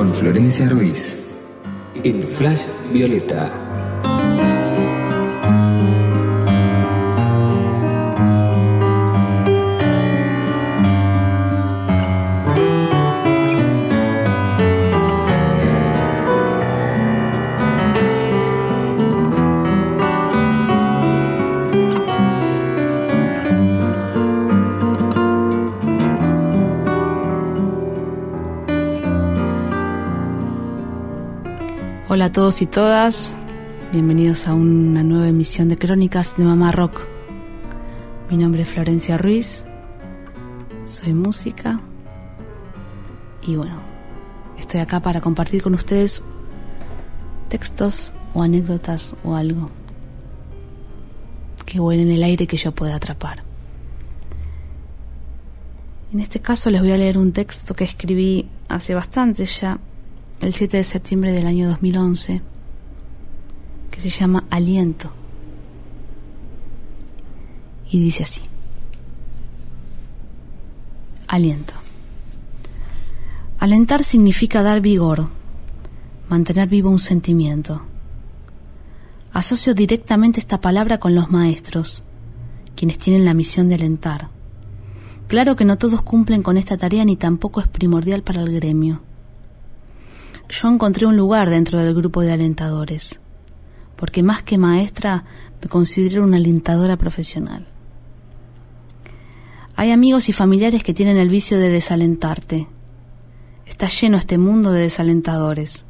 con Florencia Ruiz en Flash Violeta. Hola a todos y todas, bienvenidos a una nueva emisión de Crónicas de Mamá Rock. Mi nombre es Florencia Ruiz, soy música y bueno, estoy acá para compartir con ustedes textos o anécdotas o algo que vuelen en el aire que yo pueda atrapar. En este caso les voy a leer un texto que escribí hace bastante ya el 7 de septiembre del año 2011, que se llama Aliento. Y dice así. Aliento. Alentar significa dar vigor, mantener vivo un sentimiento. Asocio directamente esta palabra con los maestros, quienes tienen la misión de alentar. Claro que no todos cumplen con esta tarea ni tampoco es primordial para el gremio yo encontré un lugar dentro del grupo de alentadores, porque más que maestra me considero una alentadora profesional. Hay amigos y familiares que tienen el vicio de desalentarte. Está lleno este mundo de desalentadores.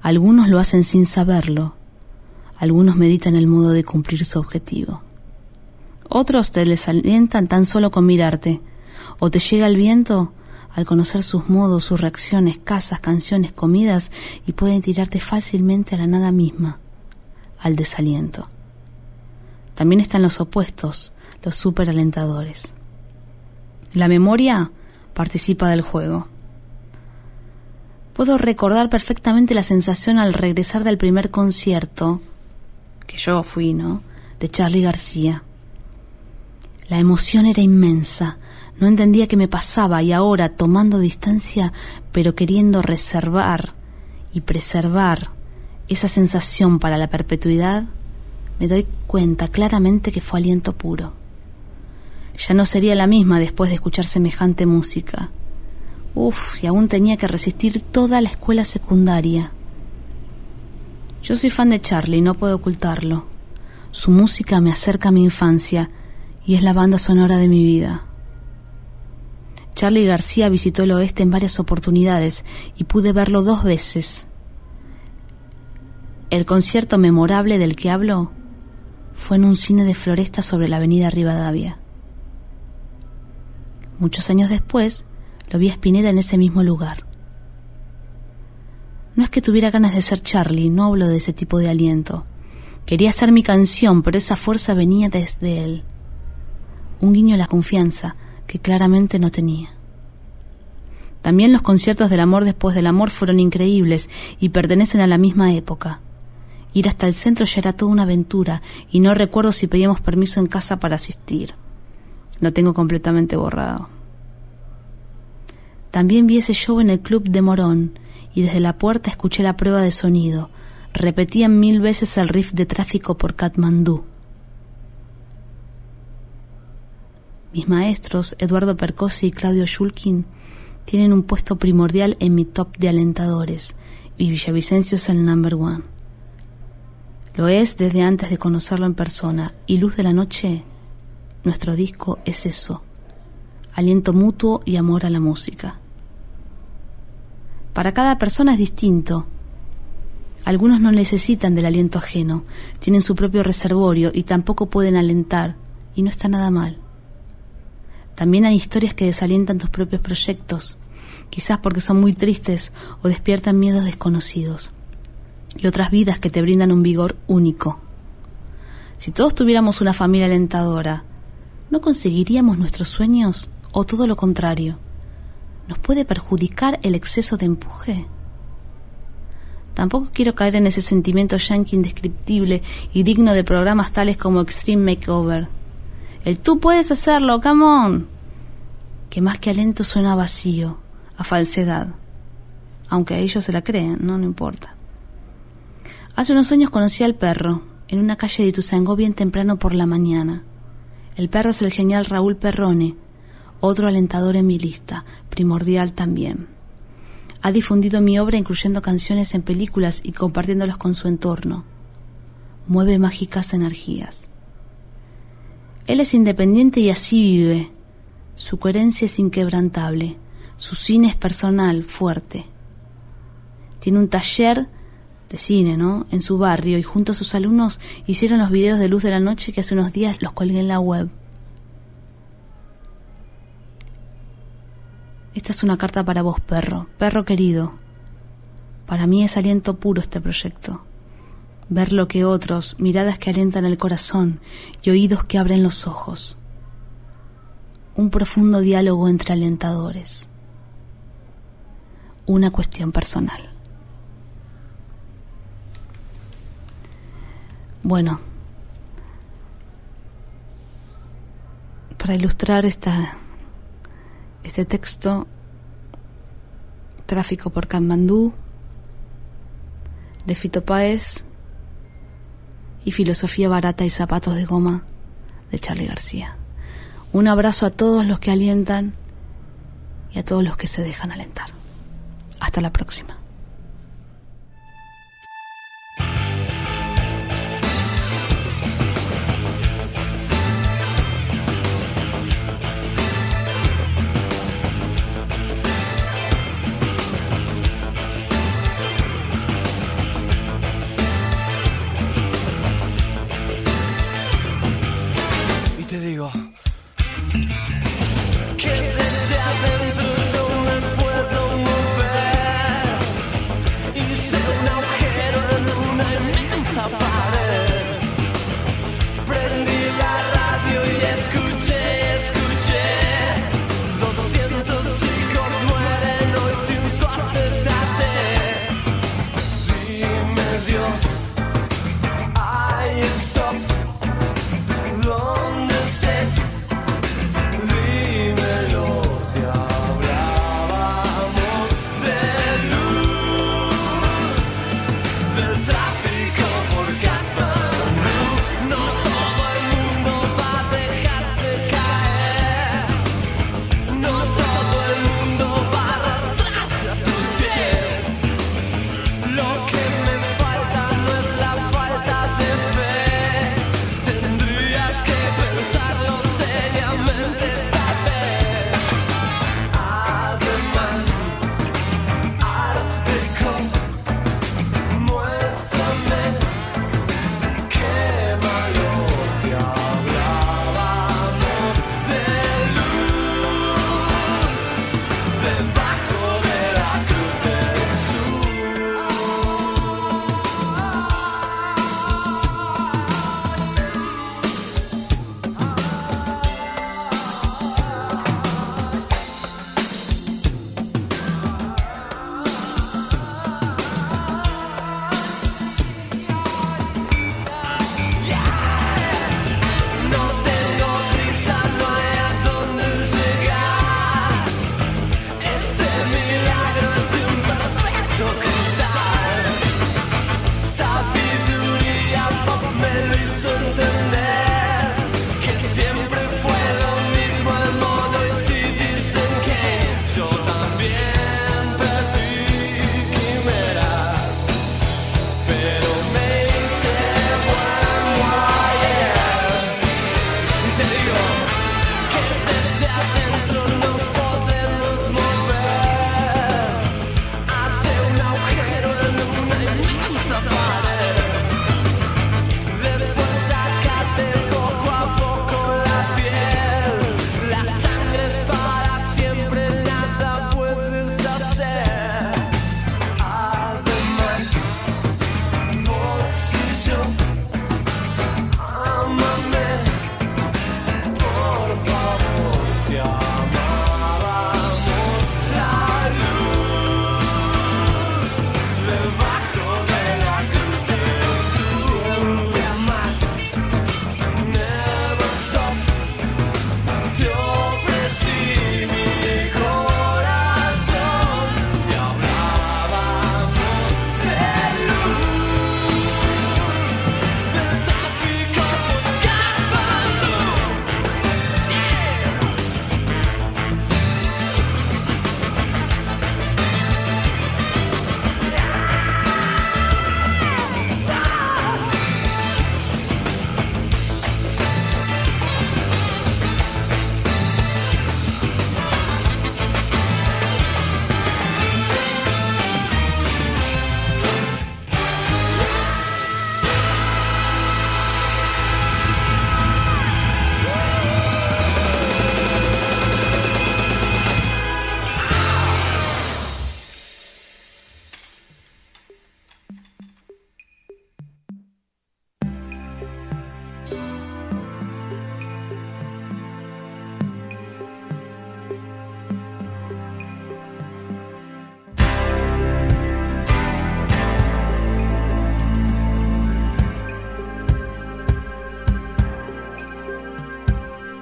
Algunos lo hacen sin saberlo. Algunos meditan el modo de cumplir su objetivo. Otros te desalientan tan solo con mirarte. O te llega el viento al conocer sus modos, sus reacciones, casas, canciones, comidas, y pueden tirarte fácilmente a la nada misma, al desaliento. También están los opuestos, los superalentadores. La memoria participa del juego. Puedo recordar perfectamente la sensación al regresar del primer concierto, que yo fui, ¿no? de Charlie García. La emoción era inmensa, no entendía qué me pasaba y ahora, tomando distancia, pero queriendo reservar y preservar esa sensación para la perpetuidad, me doy cuenta claramente que fue aliento puro. Ya no sería la misma después de escuchar semejante música. Uf, y aún tenía que resistir toda la escuela secundaria. Yo soy fan de Charlie, no puedo ocultarlo. Su música me acerca a mi infancia y es la banda sonora de mi vida. Charlie García visitó el oeste en varias oportunidades y pude verlo dos veces. El concierto memorable del que hablo fue en un cine de floresta sobre la avenida Rivadavia. Muchos años después lo vi a Spinetta en ese mismo lugar. No es que tuviera ganas de ser Charlie, no hablo de ese tipo de aliento. Quería ser mi canción, pero esa fuerza venía desde él. Un guiño a la confianza, que claramente no tenía. También los conciertos del amor después del amor fueron increíbles y pertenecen a la misma época. Ir hasta el centro ya era toda una aventura y no recuerdo si pedíamos permiso en casa para asistir. Lo tengo completamente borrado. También vi ese show en el club de Morón y desde la puerta escuché la prueba de sonido. Repetían mil veces el riff de tráfico por Katmandú. Mis maestros, Eduardo Percosi y Claudio Schulkin, tienen un puesto primordial en mi top de alentadores y Villavicencio es el number one. Lo es desde antes de conocerlo en persona y Luz de la Noche, nuestro disco es eso, aliento mutuo y amor a la música. Para cada persona es distinto. Algunos no necesitan del aliento ajeno, tienen su propio reservorio y tampoco pueden alentar, y no está nada mal. También hay historias que desalientan tus propios proyectos, quizás porque son muy tristes o despiertan miedos desconocidos, y otras vidas que te brindan un vigor único. Si todos tuviéramos una familia alentadora, ¿no conseguiríamos nuestros sueños o todo lo contrario? ¿Nos puede perjudicar el exceso de empuje? Tampoco quiero caer en ese sentimiento yankee indescriptible y digno de programas tales como Extreme Makeover. El tú puedes hacerlo, come on. Que más que alento suena vacío, a falsedad. Aunque a ellos se la creen, no, no importa. Hace unos años conocí al perro, en una calle de Tuzangó bien temprano por la mañana. El perro es el genial Raúl Perrone, otro alentador en mi lista, primordial también. Ha difundido mi obra incluyendo canciones en películas y compartiéndolos con su entorno. Mueve mágicas energías. Él es independiente y así vive. Su coherencia es inquebrantable. Su cine es personal, fuerte. Tiene un taller de cine, ¿no? En su barrio y junto a sus alumnos hicieron los videos de luz de la noche que hace unos días los colgué en la web. Esta es una carta para vos, perro, perro querido. Para mí es aliento puro este proyecto. Ver lo que otros, miradas que alientan el corazón y oídos que abren los ojos. Un profundo diálogo entre alentadores. Una cuestión personal. Bueno, para ilustrar esta este texto, Tráfico por Katmandú, de Fito Páez y Filosofía Barata y Zapatos de Goma, de Charlie García. Un abrazo a todos los que alientan y a todos los que se dejan alentar. Hasta la próxima.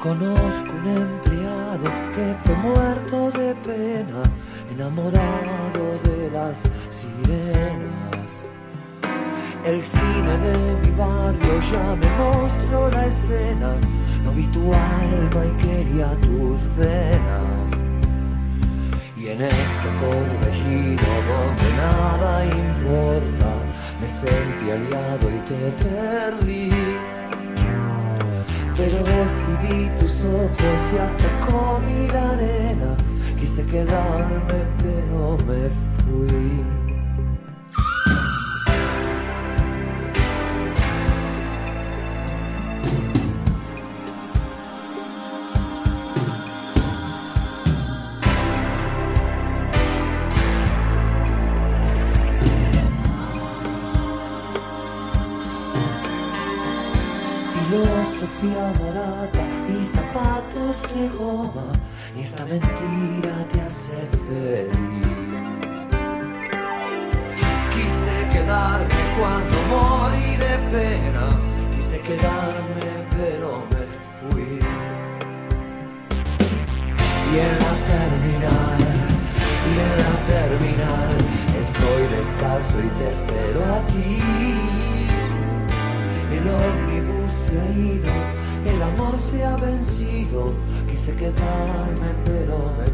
Conozco un empleado que fue muerto de pena, enamorado de las sirenas. El cine de mi barrio ya me mostró la escena, no vi tu alma y quería tus venas. Y en este torbellino donde nada importa, me sentí aliado y te perdí. Pero vi tus ojos y hasta comí la arena, quise quedarme pero me fui. Filosofía barata y zapatos de goma y esta mentira te hace feliz. Quise quedarme cuando morí de pena, quise quedarme pero me fui. Y en la terminal, y en la terminal, estoy descalzo y te espero a ti. El ómnibus se ha ido, el amor se ha vencido, quise quedarme pero me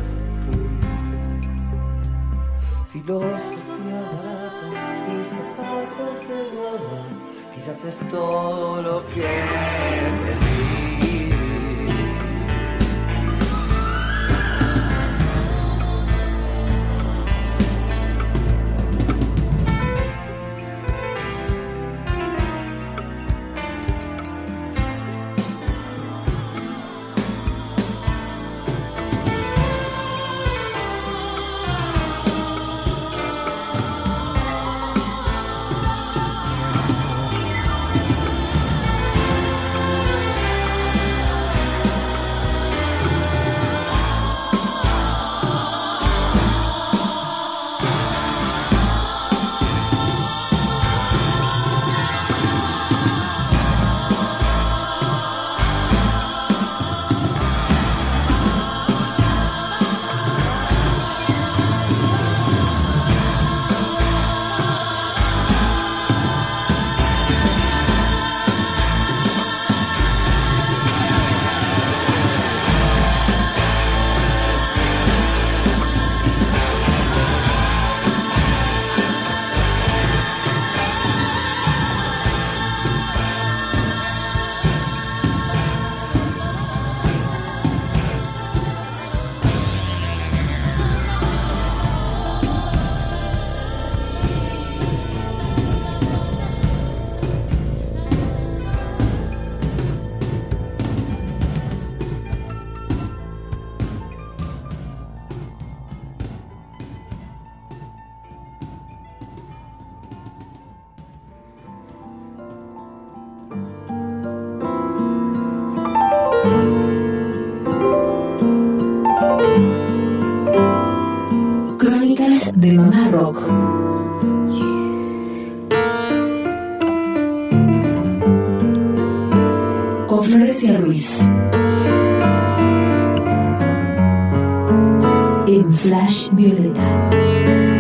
fui. Filosofía barata y zapatos de goma, quizás es todo lo que En Flash Violeta.